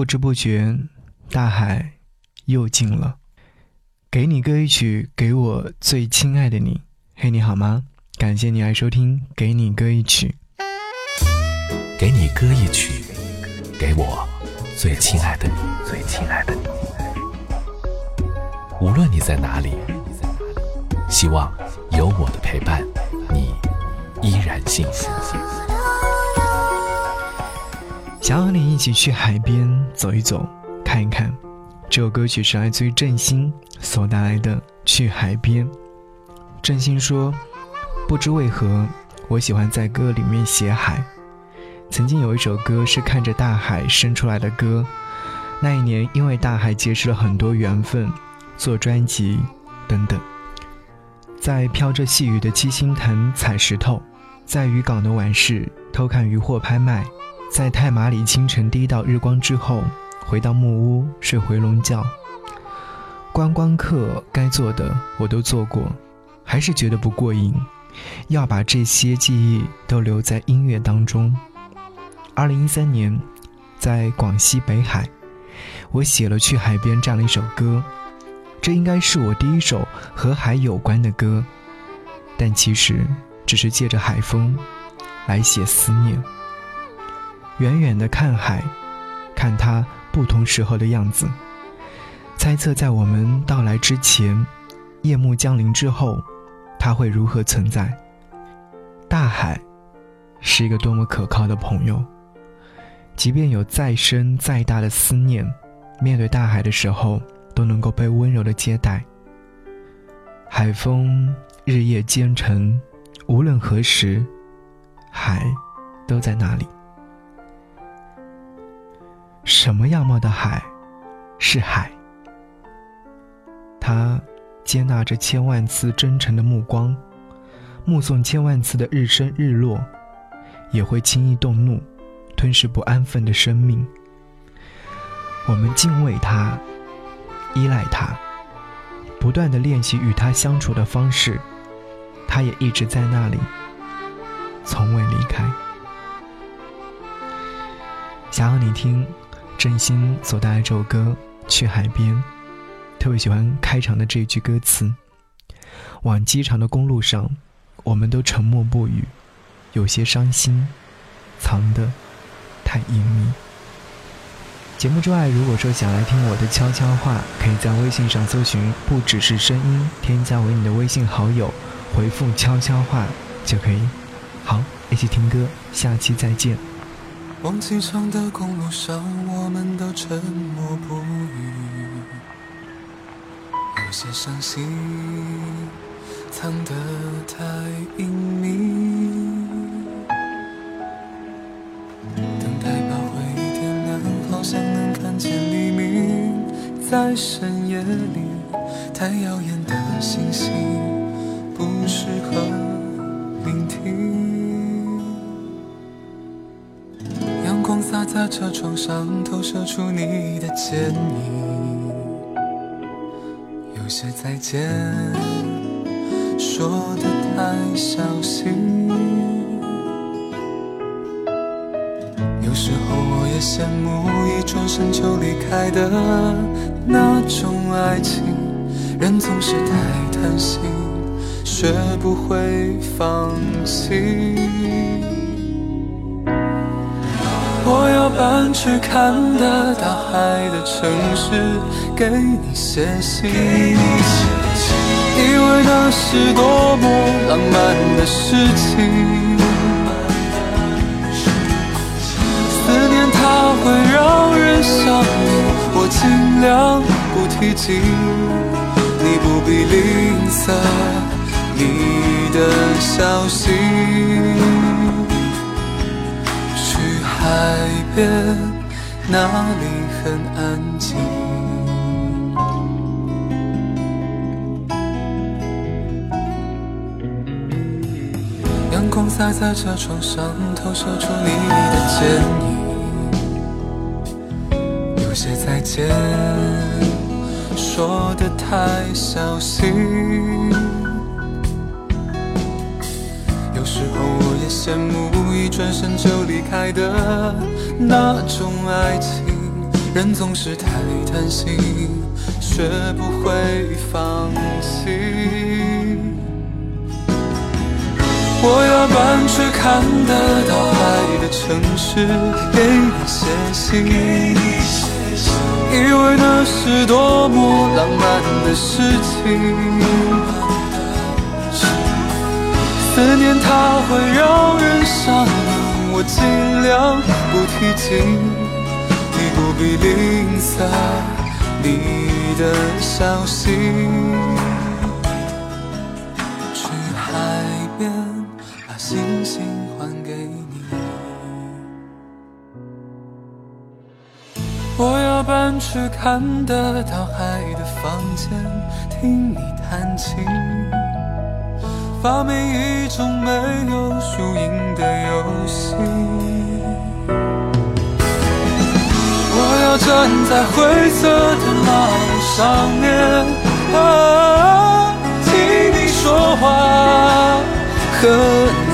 不知不觉，大海又近了。给你歌一曲，给我最亲爱的你。嘿，你好吗？感谢你来收听《给你歌一曲》。给你歌一曲，给我最亲爱的你，最亲爱的你。无论你在哪里，希望有我的陪伴，你依然幸福。想和你一起去海边走一走，看一看。这首歌曲是来自于振兴所带来的《去海边》。振兴说：“不知为何，我喜欢在歌里面写海。曾经有一首歌是看着大海生出来的歌，那一年因为大海结识了很多缘分，做专辑等等。在飘着细雨的七星潭采石头，在渔港的晚市偷看渔货拍卖，在太马里清晨第一道日光之后。”回到木屋睡回笼觉。观光客该做的我都做过，还是觉得不过瘾，要把这些记忆都留在音乐当中。二零一三年，在广西北海，我写了《去海边》这样一首歌，这应该是我第一首和海有关的歌，但其实只是借着海风来写思念。远远的看海，看它。不同时候的样子，猜测在我们到来之前，夜幕降临之后，它会如何存在？大海是一个多么可靠的朋友，即便有再深再大的思念，面对大海的时候，都能够被温柔的接待。海风日夜兼程，无论何时，海都在那里。什么样貌的海，是海？它接纳着千万次真诚的目光，目送千万次的日升日落，也会轻易动怒，吞噬不安分的生命。我们敬畏它，依赖它，不断的练习与它相处的方式，它也一直在那里，从未离开。想要你听。真心所带来这首歌《去海边》，特别喜欢开场的这一句歌词：“往机场的公路上，我们都沉默不语，有些伤心，藏得太隐秘。”节目之外，如果说想来听我的悄悄话，可以在微信上搜寻“不只是声音”，添加为你的微信好友，回复“悄悄话”就可以。好，一起听歌，下期再见。往机场的公路上，我们都沉默不语，有些伤心，藏得太隐秘。等待把回忆点亮，好像能看见黎明。在深夜里，太耀眼的星星，不适合车窗上，投射出你的剪影。有些再见说的太小心。有时候我也羡慕一转身就离开的那种爱情，人总是太贪心，学不会放弃。我要搬去看得到海的城市，给你写信。以为那是多么浪漫的事情，思念它会让人想你，我尽量不提及。你不必吝啬你的消息。海边那里很安静，阳光洒在车窗上，投射出你的剪影。有些再见说的太小心。羡慕一转身就离开的那种爱情，人总是太贪心，学不会放弃。我要搬去看得到海的城市，给你写信，以为那是多么浪漫的事情。思念它会让人上瘾，我尽量不提及。你不必吝啬你的消息，去海边把星星还给你。我要搬去看得到海的房间，听你弹琴，发明一种没有输赢的游戏。我要站在灰色的马路上面，听你说话。和。